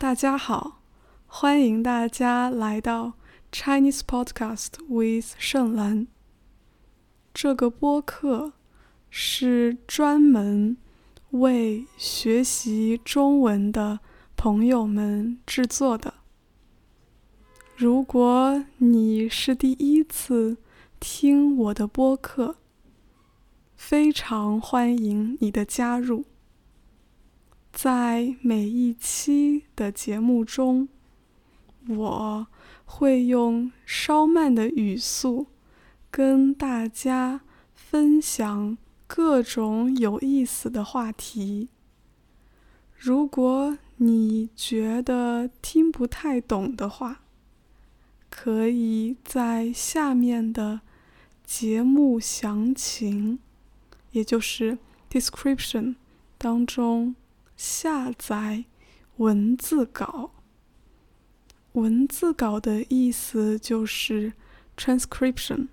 大家好，欢迎大家来到 Chinese Podcast with 盛兰。这个播客是专门为学习中文的朋友们制作的。如果你是第一次听我的播客，非常欢迎你的加入。在每一期的节目中，我会用稍慢的语速跟大家分享各种有意思的话题。如果你觉得听不太懂的话，可以在下面的节目详情，也就是 description 当中。下载文字稿。文字稿的意思就是 transcription。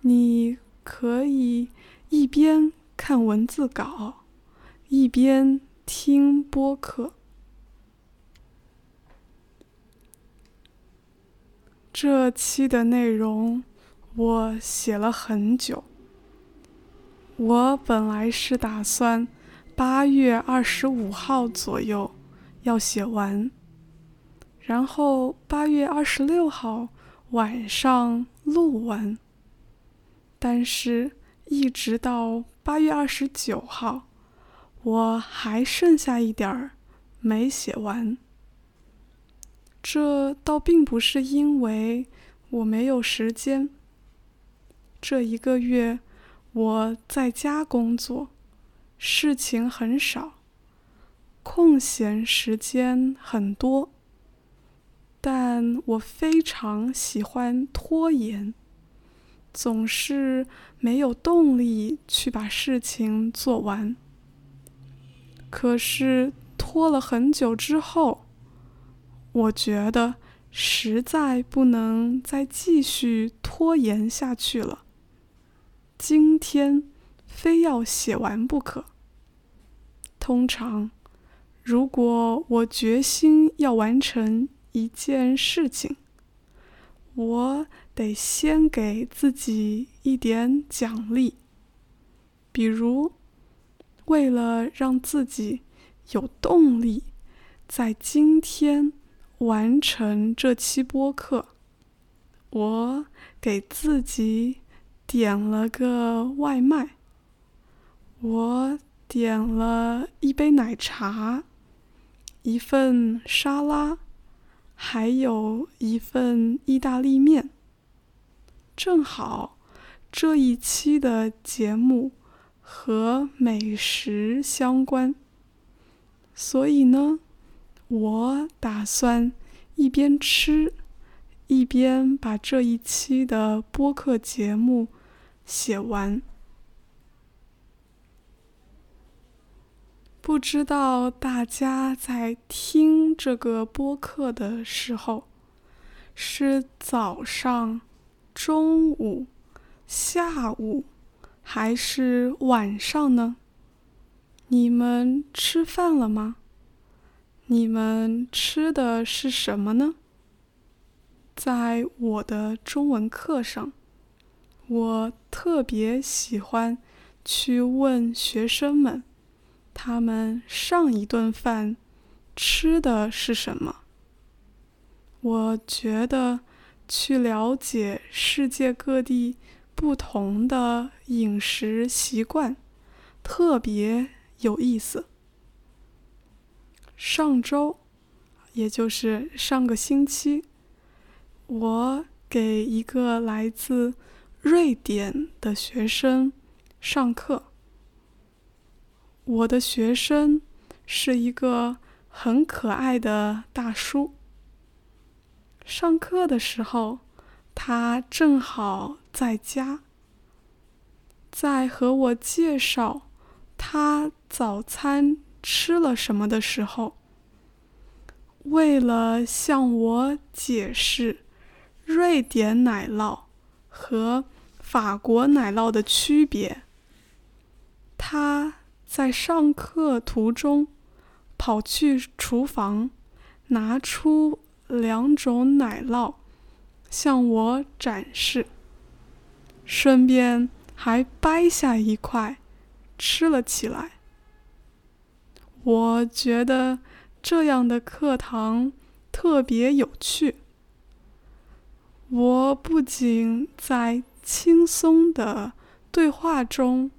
你可以一边看文字稿，一边听播客。这期的内容我写了很久。我本来是打算。八月二十五号左右要写完，然后八月二十六号晚上录完。但是，一直到八月二十九号，我还剩下一点儿没写完。这倒并不是因为我没有时间。这一个月我在家工作。事情很少，空闲时间很多，但我非常喜欢拖延，总是没有动力去把事情做完。可是拖了很久之后，我觉得实在不能再继续拖延下去了。今天。非要写完不可。通常，如果我决心要完成一件事情，我得先给自己一点奖励。比如，为了让自己有动力在今天完成这期播客，我给自己点了个外卖。我点了一杯奶茶，一份沙拉，还有一份意大利面。正好这一期的节目和美食相关，所以呢，我打算一边吃，一边把这一期的播客节目写完。不知道大家在听这个播客的时候，是早上、中午、下午，还是晚上呢？你们吃饭了吗？你们吃的是什么呢？在我的中文课上，我特别喜欢去问学生们。他们上一顿饭吃的是什么？我觉得去了解世界各地不同的饮食习惯特别有意思。上周，也就是上个星期，我给一个来自瑞典的学生上课。我的学生是一个很可爱的大叔。上课的时候，他正好在家，在和我介绍他早餐吃了什么的时候，为了向我解释瑞典奶酪和法国奶酪的区别，他。在上课途中，跑去厨房，拿出两种奶酪，向我展示，顺便还掰下一块吃了起来。我觉得这样的课堂特别有趣。我不仅在轻松的对话中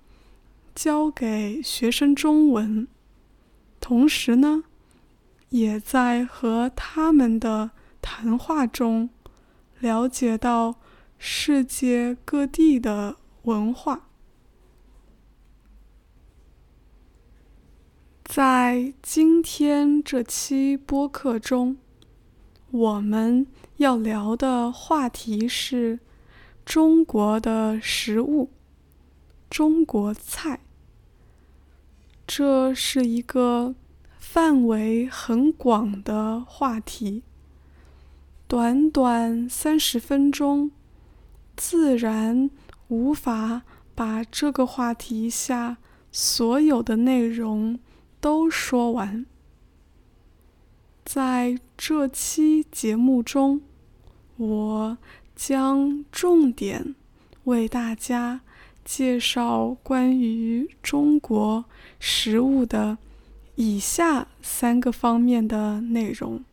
教给学生中文，同时呢，也在和他们的谈话中了解到世界各地的文化。在今天这期播客中，我们要聊的话题是中国的食物，中国菜。这是一个范围很广的话题，短短三十分钟，自然无法把这个话题下所有的内容。都说完。在这期节目中，我将重点为大家介绍关于中国食物的以下三个方面的内容：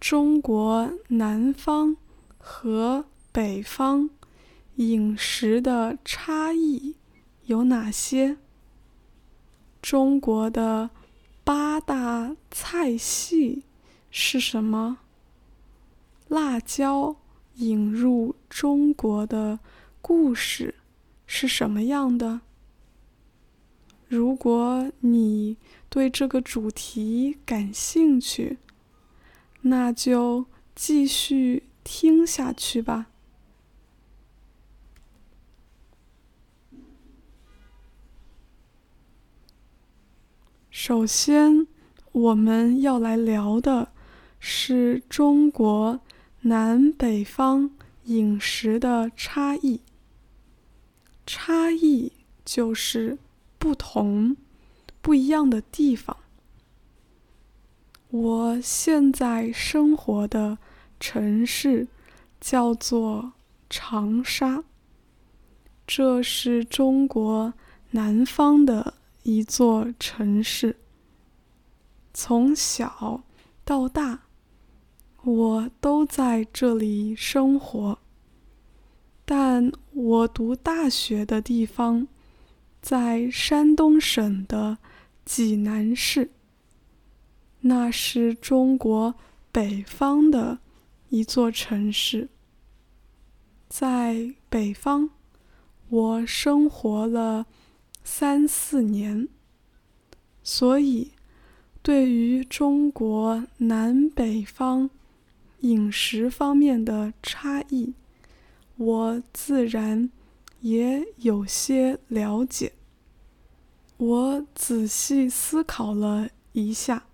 中国南方和北方饮食的差异有哪些？中国的八大菜系是什么？辣椒引入中国的故事是什么样的？如果你对这个主题感兴趣，那就继续听下去吧。首先，我们要来聊的是中国南北方饮食的差异。差异就是不同、不一样的地方。我现在生活的城市叫做长沙，这是中国南方的。一座城市，从小到大，我都在这里生活。但我读大学的地方在山东省的济南市，那是中国北方的一座城市。在北方，我生活了。三四年，所以对于中国南北方饮食方面的差异，我自然也有些了解。我仔细思考了一下，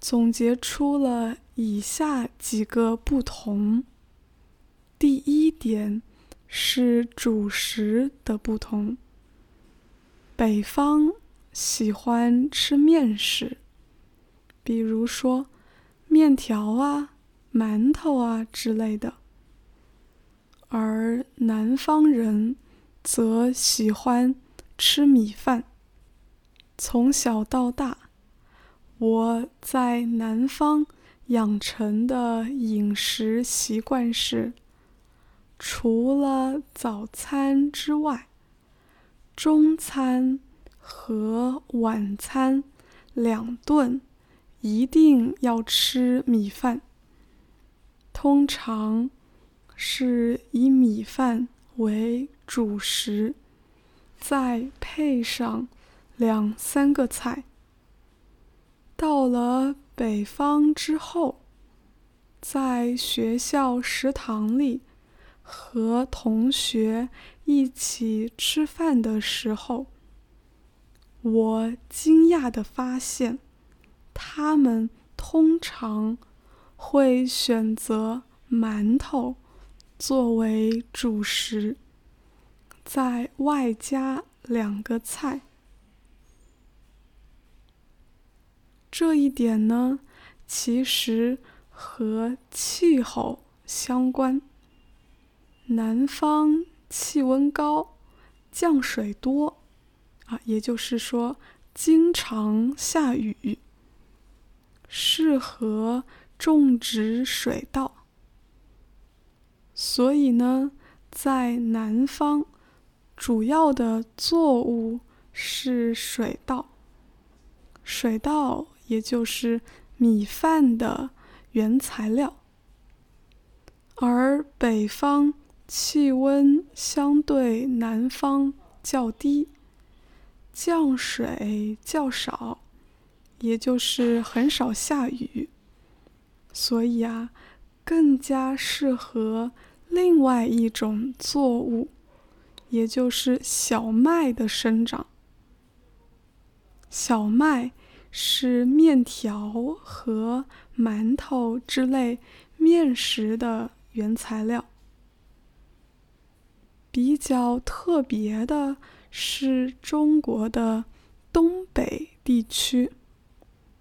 总结出了以下几个不同。第一点是主食的不同。北方喜欢吃面食，比如说面条啊、馒头啊之类的；而南方人则喜欢吃米饭。从小到大，我在南方养成的饮食习惯是，除了早餐之外。中餐和晚餐两顿一定要吃米饭，通常是以米饭为主食，再配上两三个菜。到了北方之后，在学校食堂里和同学。一起吃饭的时候，我惊讶地发现，他们通常会选择馒头作为主食，再外加两个菜。这一点呢，其实和气候相关。南方气温高，降水多，啊，也就是说经常下雨，适合种植水稻。所以呢，在南方，主要的作物是水稻。水稻也就是米饭的原材料，而北方。气温相对南方较低，降水较少，也就是很少下雨，所以啊，更加适合另外一种作物，也就是小麦的生长。小麦是面条和馒头之类面食的原材料。比较特别的是中国的东北地区，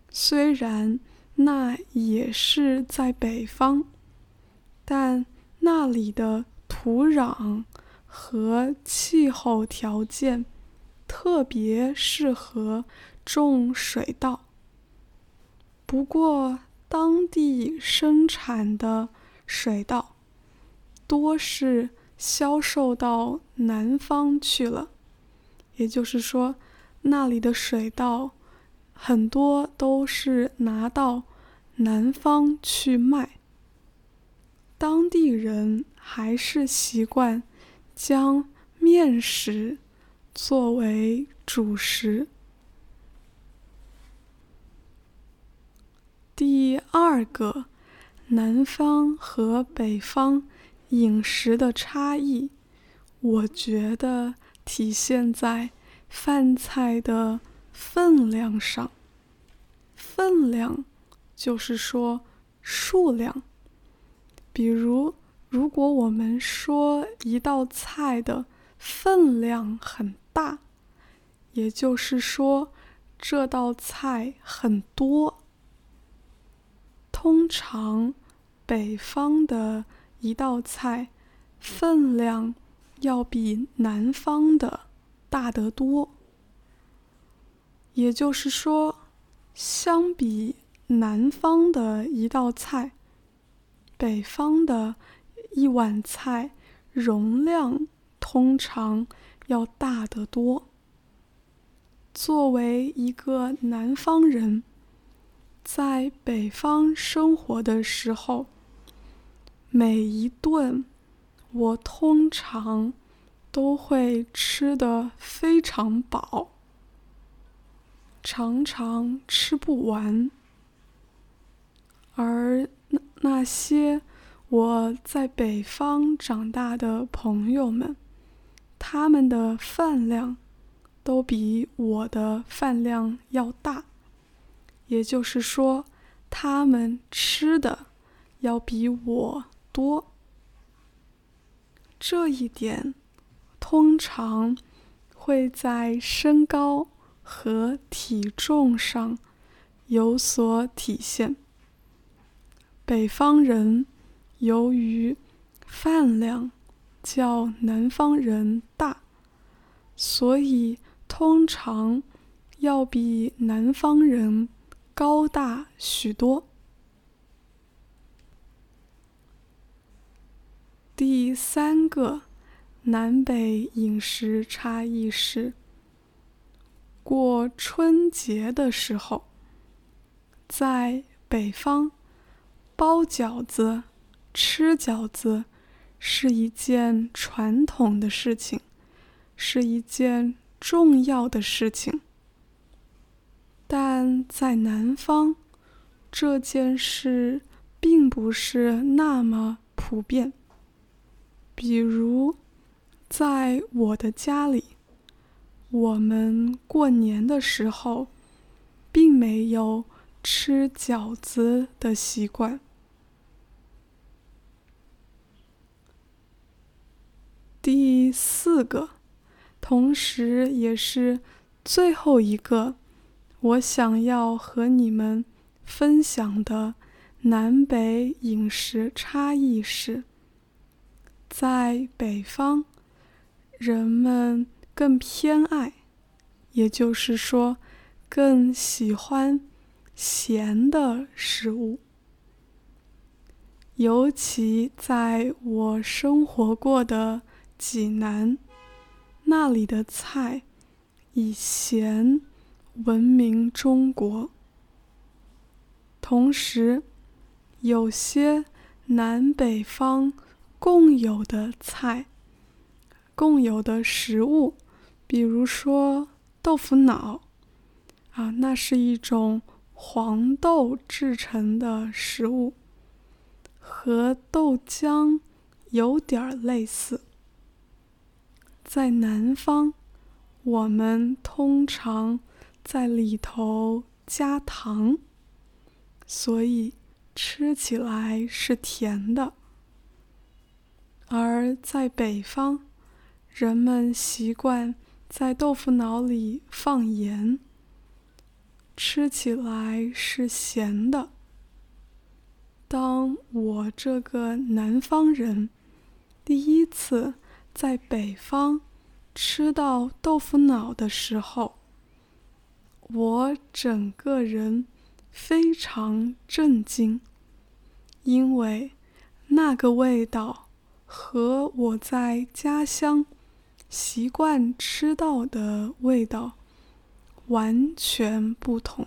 虽然那也是在北方，但那里的土壤和气候条件特别适合种水稻。不过，当地生产的水稻多是。销售到南方去了，也就是说，那里的水稻很多都是拿到南方去卖。当地人还是习惯将面食作为主食。第二个，南方和北方。饮食的差异，我觉得体现在饭菜的分量上。分量就是说数量。比如，如果我们说一道菜的分量很大，也就是说这道菜很多。通常，北方的。一道菜分量要比南方的大得多，也就是说，相比南方的一道菜，北方的一碗菜容量通常要大得多。作为一个南方人，在北方生活的时候。每一顿，我通常都会吃得非常饱，常常吃不完。而那些我在北方长大的朋友们，他们的饭量都比我的饭量要大，也就是说，他们吃的要比我。多，这一点通常会在身高和体重上有所体现。北方人由于饭量较南方人大，所以通常要比南方人高大许多。第三个南北饮食差异是：过春节的时候，在北方包饺子、吃饺子是一件传统的事情，是一件重要的事情。但在南方，这件事并不是那么普遍。比如，在我的家里，我们过年的时候，并没有吃饺子的习惯。第四个，同时也是最后一个，我想要和你们分享的南北饮食差异是，在北方，人们更偏爱，也就是说，更喜欢咸的食物。尤其在我生活过的济南，那里的菜以咸。闻名中国。同时，有些南北方共有的菜、共有的食物，比如说豆腐脑，啊，那是一种黄豆制成的食物，和豆浆有点类似。在南方，我们通常。在里头加糖，所以吃起来是甜的；而在北方，人们习惯在豆腐脑里放盐，吃起来是咸的。当我这个南方人第一次在北方吃到豆腐脑的时候，我整个人非常震惊，因为那个味道和我在家乡习惯吃到的味道完全不同。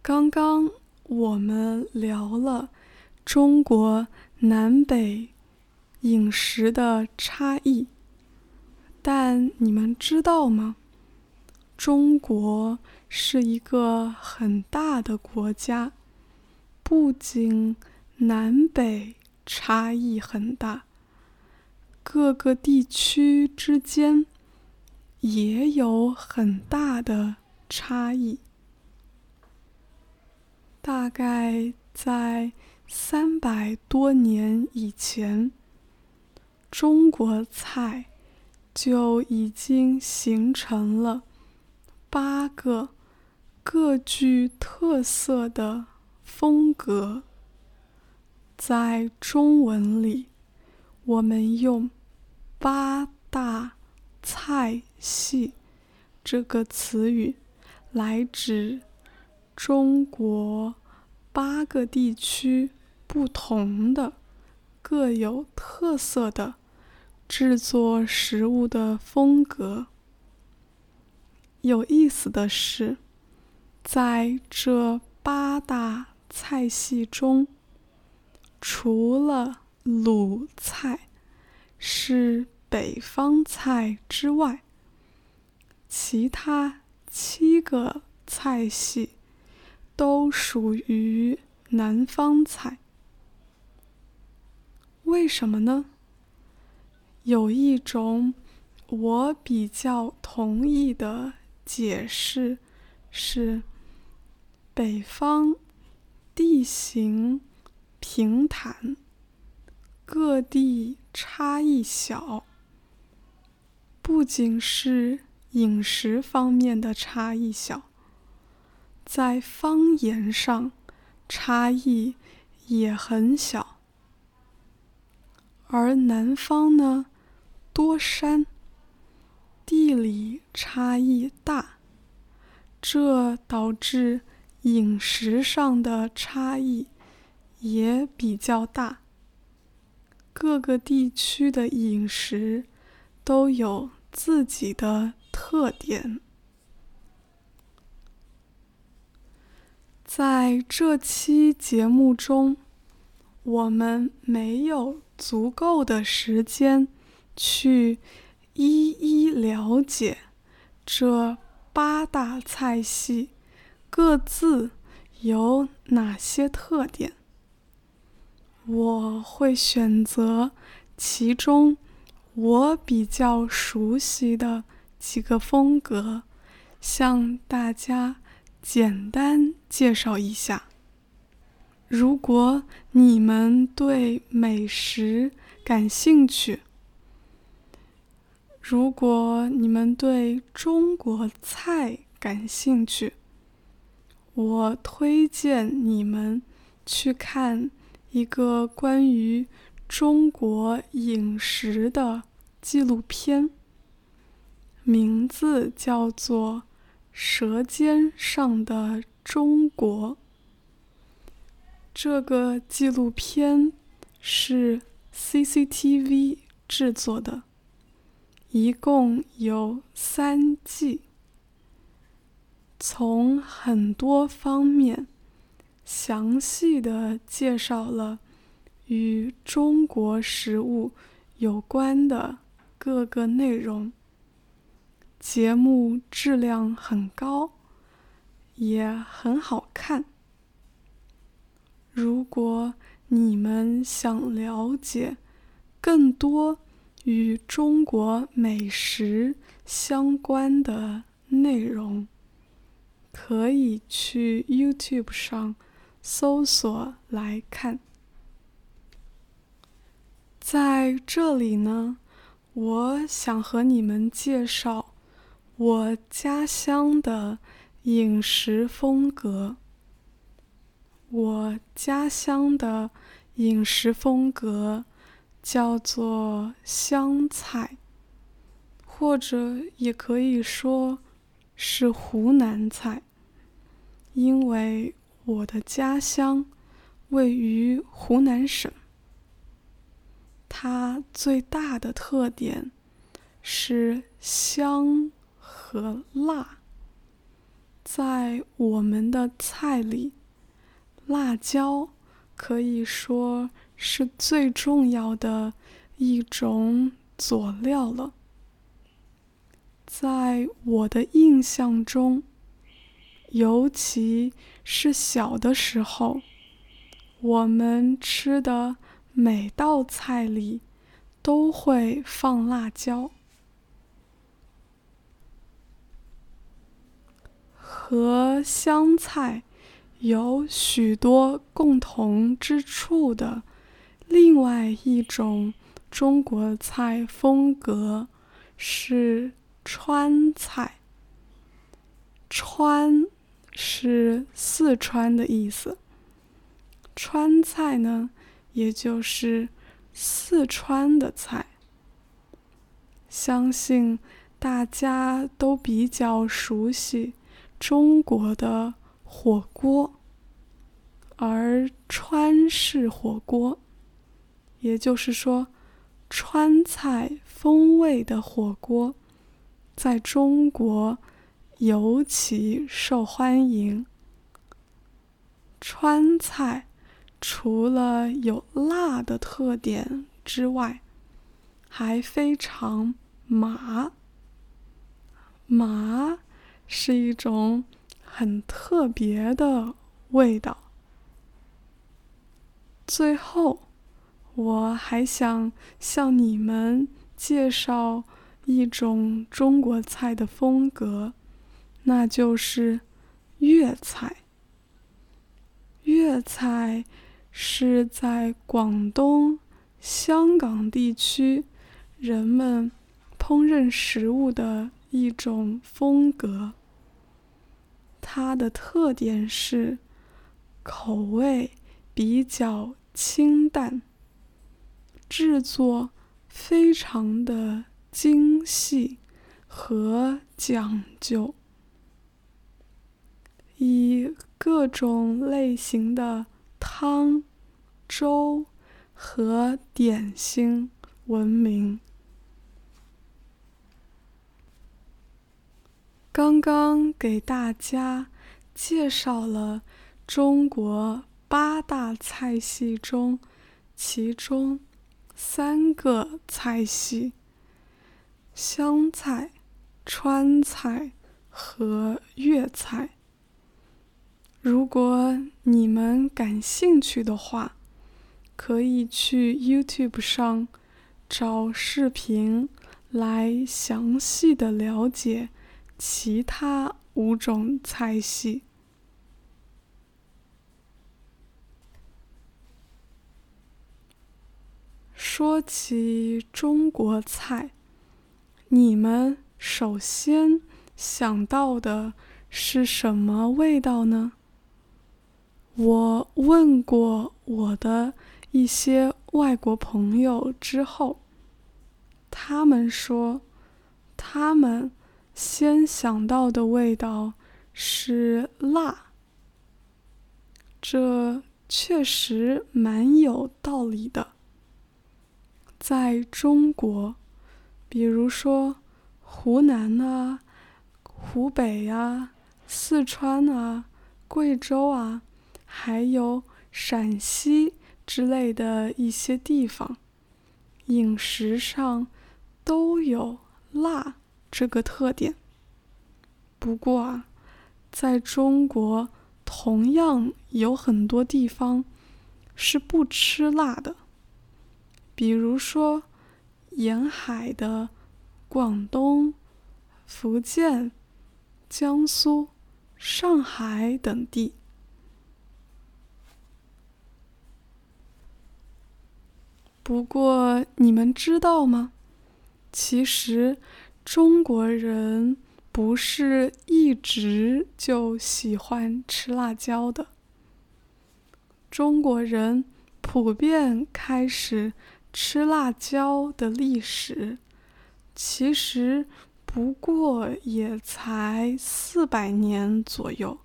刚刚我们聊了中国南北。饮食的差异，但你们知道吗？中国是一个很大的国家，不仅南北差异很大，各个地区之间也有很大的差异。大概在三百多年以前。中国菜就已经形成了八个各具特色的风格。在中文里，我们用“八大菜系”这个词语来指中国八个地区不同的、各有特色的。制作食物的风格。有意思的是，在这八大菜系中，除了鲁菜是北方菜之外，其他七个菜系都属于南方菜。为什么呢？有一种我比较同意的解释是：北方地形平坦，各地差异小，不仅是饮食方面的差异小，在方言上差异也很小，而南方呢？多山，地理差异大，这导致饮食上的差异也比较大。各个地区的饮食都有自己的特点。在这期节目中，我们没有足够的时间。去一一了解这八大菜系各自有哪些特点。我会选择其中我比较熟悉的几个风格，向大家简单介绍一下。如果你们对美食感兴趣，如果你们对中国菜感兴趣，我推荐你们去看一个关于中国饮食的纪录片，名字叫做《舌尖上的中国》。这个纪录片是 CCTV 制作的。一共有三季，从很多方面详细的介绍了与中国食物有关的各个内容。节目质量很高，也很好看。如果你们想了解更多，与中国美食相关的内容，可以去 YouTube 上搜索来看。在这里呢，我想和你们介绍我家乡的饮食风格。我家乡的饮食风格。叫做湘菜，或者也可以说是湖南菜，因为我的家乡位于湖南省。它最大的特点是香和辣。在我们的菜里，辣椒可以说。是最重要的一种佐料了。在我的印象中，尤其是小的时候，我们吃的每道菜里都会放辣椒。和香菜有许多共同之处的。另外一种中国菜风格是川菜。川是四川的意思，川菜呢，也就是四川的菜。相信大家都比较熟悉中国的火锅，而川式火锅。也就是说，川菜风味的火锅在中国尤其受欢迎。川菜除了有辣的特点之外，还非常麻。麻是一种很特别的味道。最后。我还想向你们介绍一种中国菜的风格，那就是粤菜。粤菜是在广东、香港地区人们烹饪食物的一种风格。它的特点是口味比较清淡。制作非常的精细和讲究，以各种类型的汤、粥和点心闻名。刚刚给大家介绍了中国八大菜系中，其中。三个菜系：湘菜、川菜和粤菜。如果你们感兴趣的话，可以去 YouTube 上找视频来详细的了解其他五种菜系。说起中国菜，你们首先想到的是什么味道呢？我问过我的一些外国朋友之后，他们说，他们先想到的味道是辣。这确实蛮有道理的。在中国，比如说湖南啊、湖北啊、四川啊、贵州啊，还有陕西之类的一些地方，饮食上都有辣这个特点。不过啊，在中国同样有很多地方是不吃辣的。比如说，沿海的广东、福建、江苏、上海等地。不过，你们知道吗？其实，中国人不是一直就喜欢吃辣椒的。中国人普遍开始。吃辣椒的历史，其实不过也才四百年左右。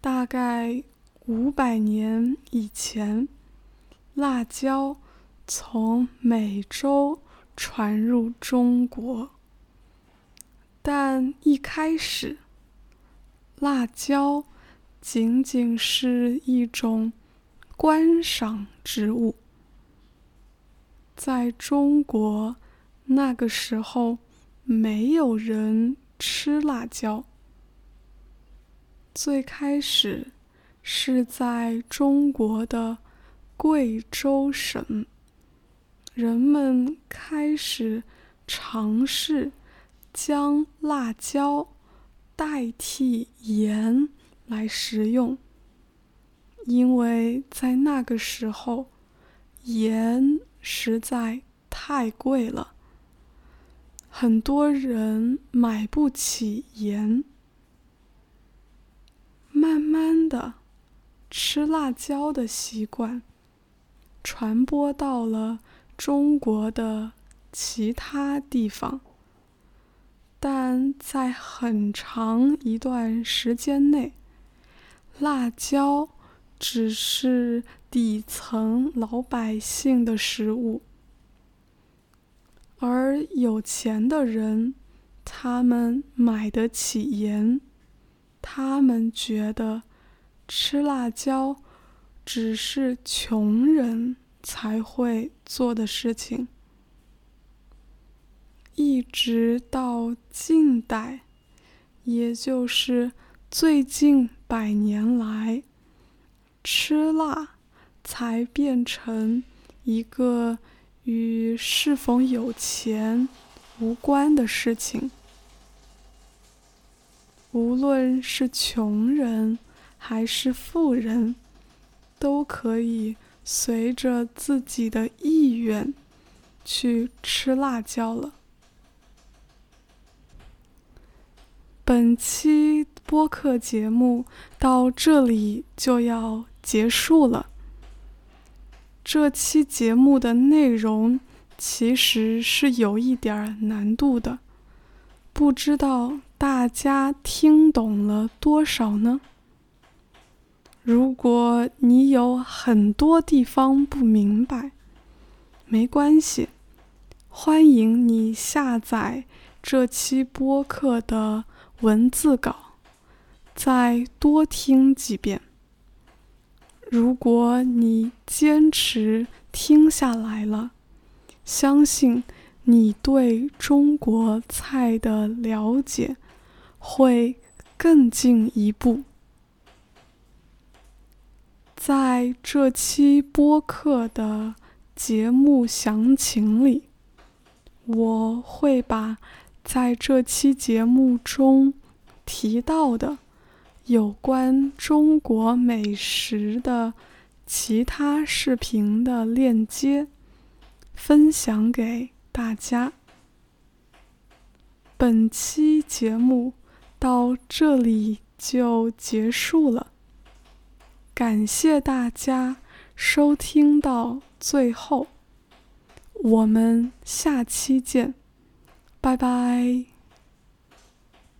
大概五百年以前，辣椒从美洲传入中国，但一开始，辣椒仅仅是一种观赏植物。在中国，那个时候没有人吃辣椒。最开始是在中国的贵州省，人们开始尝试将辣椒代替盐来食用，因为在那个时候，盐。实在太贵了，很多人买不起盐。慢慢的，吃辣椒的习惯传播到了中国的其他地方，但在很长一段时间内，辣椒。只是底层老百姓的食物，而有钱的人，他们买得起盐，他们觉得吃辣椒只是穷人。才会做的事情。一直到近代，也就是最近百年来。吃辣才变成一个与是否有钱无关的事情。无论是穷人还是富人，都可以随着自己的意愿去吃辣椒了。本期播客节目到这里就要。结束了。这期节目的内容其实是有一点难度的，不知道大家听懂了多少呢？如果你有很多地方不明白，没关系，欢迎你下载这期播客的文字稿，再多听几遍。如果你坚持听下来了，相信你对中国菜的了解会更进一步。在这期播客的节目详情里，我会把在这期节目中提到的。有关中国美食的其他视频的链接，分享给大家。本期节目到这里就结束了，感谢大家收听到最后，我们下期见，拜拜。